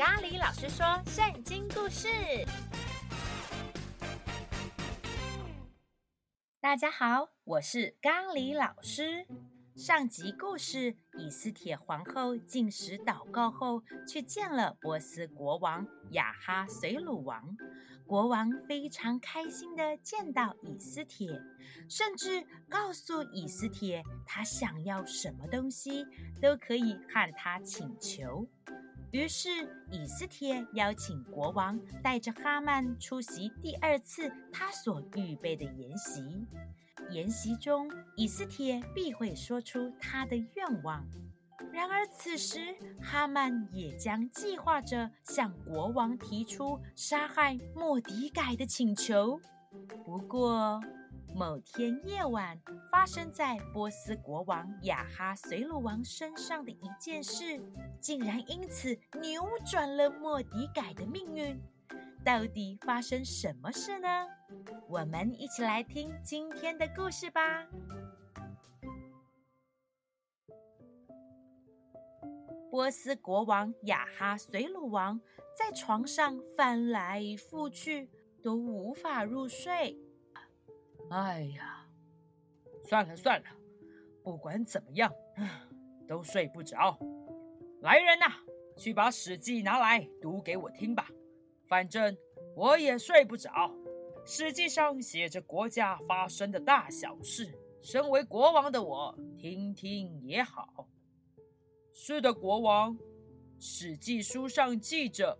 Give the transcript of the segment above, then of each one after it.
咖喱老师说圣经故事。大家好，我是咖喱老师。上集故事，以斯帖皇后进食祷告后，去见了波斯国王亚哈随鲁王。国王非常开心地见到以斯帖，甚至告诉以斯帖，他想要什么东西都可以和他请求。于是，以斯帖邀请国王带着哈曼出席第二次他所预备的筵席。筵席中，以斯帖必会说出他的愿望。然而，此时哈曼也将计划着向国王提出杀害莫迪改的请求。不过，某天夜晚，发生在波斯国王亚哈随鲁王身上的一件事，竟然因此扭转了莫迪改的命运。到底发生什么事呢？我们一起来听今天的故事吧。波斯国王亚哈随鲁王在床上翻来覆去，都无法入睡。哎呀，算了算了，不管怎么样，都睡不着。来人呐，去把《史记》拿来读给我听吧。反正我也睡不着，《史记》上写着国家发生的大小事，身为国王的我听听也好。是的，国王，《史记》书上记着，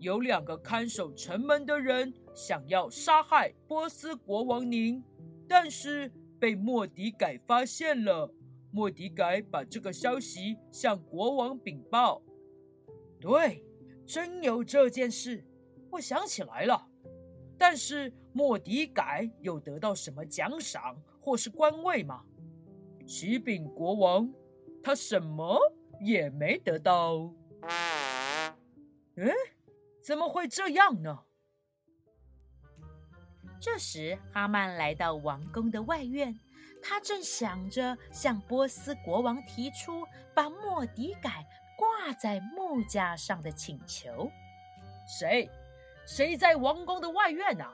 有两个看守城门的人想要杀害波斯国王您，但是被莫迪改发现了。莫迪改把这个消息向国王禀报。对，真有这件事。我想起来了，但是莫迪改有得到什么奖赏或是官位吗？启禀国王，他什么也没得到。嗯，怎么会这样呢？这时，哈曼来到王宫的外院，他正想着向波斯国王提出把莫迪改挂在木架上的请求。谁？谁在王宫的外院呢？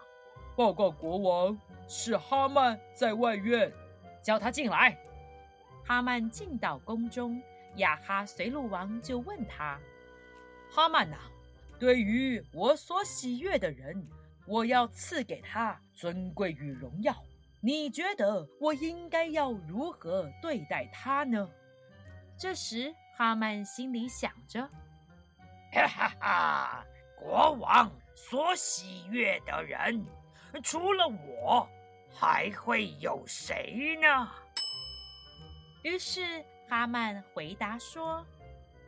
报告国王，是哈曼在外院，叫他进来。哈曼进到宫中，亚哈随路王就问他：“哈曼呐，对于我所喜悦的人，我要赐给他尊贵与荣耀。你觉得我应该要如何对待他呢？”这时，哈曼心里想着：“哈哈哈，国王。”所喜悦的人，除了我，还会有谁呢？于是哈曼回答说：“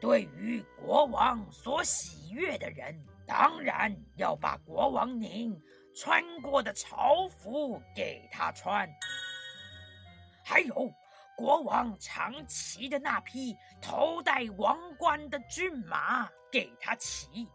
对于国王所喜悦的人，当然要把国王您穿过的朝服给他穿，还有国王常骑的那匹头戴王冠的骏马给他骑。”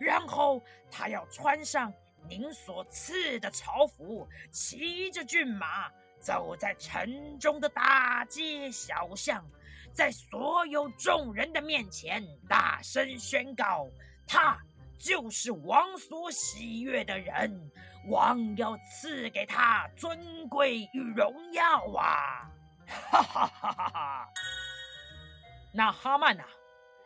然后他要穿上您所赐的朝服，骑着骏马，走在城中的大街小巷，在所有众人的面前大声宣告：他就是王所喜悦的人，王要赐给他尊贵与荣耀啊！哈哈哈哈哈！那哈曼呐，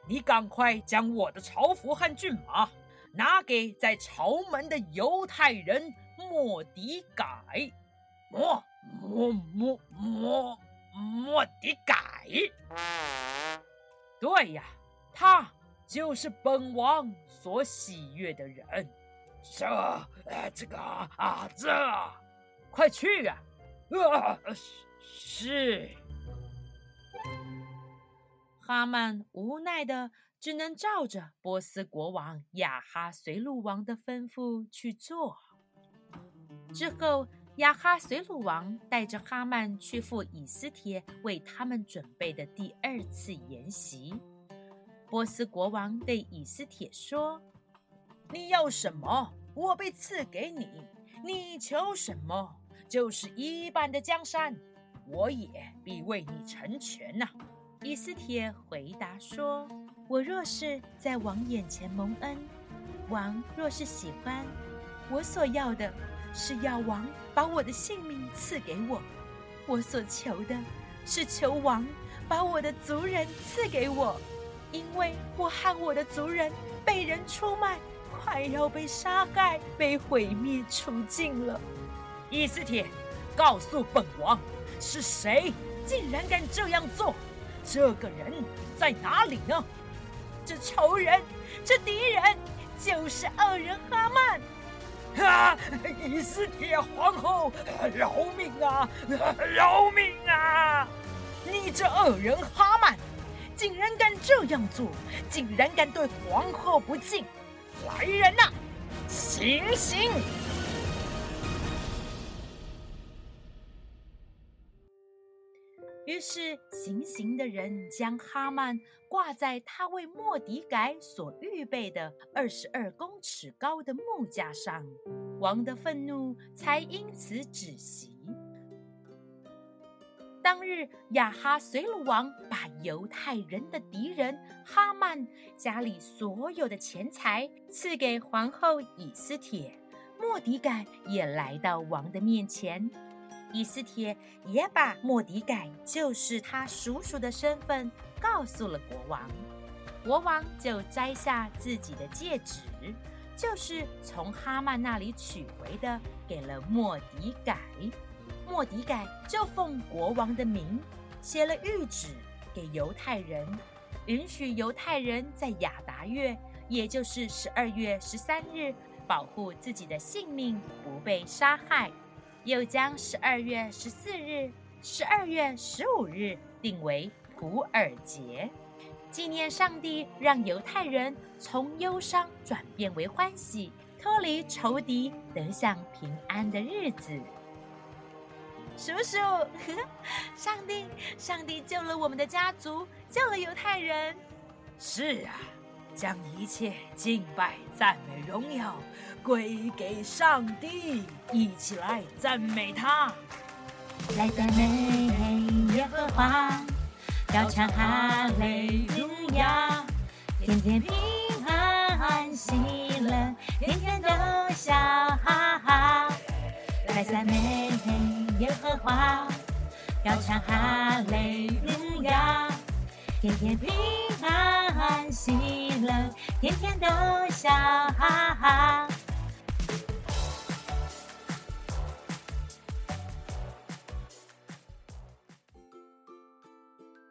你赶快将我的朝服和骏马。拿给在朝门的犹太人莫迪改，莫莫莫莫莫迪改。对呀，他就是本王所喜悦的人。这呃，这个啊，这，快去啊！啊，是。哈曼无奈的。只能照着波斯国王亚哈随路王的吩咐去做。之后，亚哈随鲁王带着哈曼去赴以斯帖为他们准备的第二次筵席。波斯国王对以斯帖说：“你要什么，我必赐给你；你求什么，就是一半的江山，我也必为你成全呐、”以斯帖回答说：“我若是在王眼前蒙恩，王若是喜欢，我所要的是要王把我的性命赐给我。我所求的是求王把我的族人赐给我，因为我和我的族人被人出卖。”快要被杀害、被毁灭除尽了。伊斯帖，告诉本王，是谁竟然敢这样做？这个人在哪里呢？这仇人，这敌人，就是恶人哈曼。啊！以斯铁皇后，饶命啊！饶命啊！你这恶人哈曼，竟然敢这样做，竟然敢对皇后不敬！来人呐，行刑！是行刑的人将哈曼挂在他为莫迪改所预备的二十二公尺高的木架上，王的愤怒才因此止息。当日，亚哈随鲁王把犹太人的敌人哈曼家里所有的钱财赐给皇后以斯帖。莫迪改也来到王的面前，以斯帖也把莫迪改就是他叔叔的身份告诉了国王。国王就摘下自己的戒指，就是从哈曼那里取回的，给了莫迪改。莫迪改就奉国王的名写了谕旨给犹太人，允许犹太人在亚达月，也就是十二月十三日，保护自己的性命不被杀害。又将十二月十四日、十二月十五日定为普珥节，纪念上帝让犹太人从忧伤转变为欢喜，脱离仇敌，得享平安的日子。叔叔，上帝，上帝救了我们的家族，救了犹太人。是啊，将一切敬拜、赞美、荣耀归给上帝，一起来赞美他。来赞美耶和华，高唱哈利路亚，天天平安喜乐，天天都笑哈哈。来赞美。耶和华，高唱哈利路亚，天天平安喜乐，天天都笑哈哈。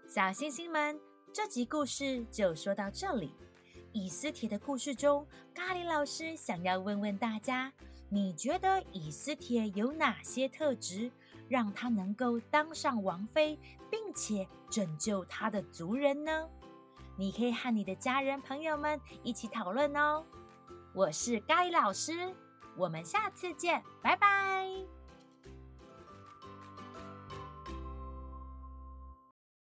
小星星们，这集故事就说到这里。以斯帖的故事中，咖喱老师想要问问大家。你觉得以斯帖有哪些特质，让他能够当上王妃，且拯救他的族人呢？你可以和你的家人朋友们一起讨论哦。我是盖老师，我们下次见，拜拜。